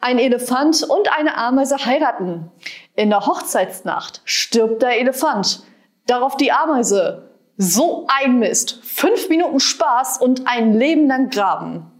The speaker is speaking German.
Ein Elefant und eine Ameise heiraten. In der Hochzeitsnacht stirbt der Elefant. Darauf die Ameise. So ein Mist. Fünf Minuten Spaß und ein Leben lang graben.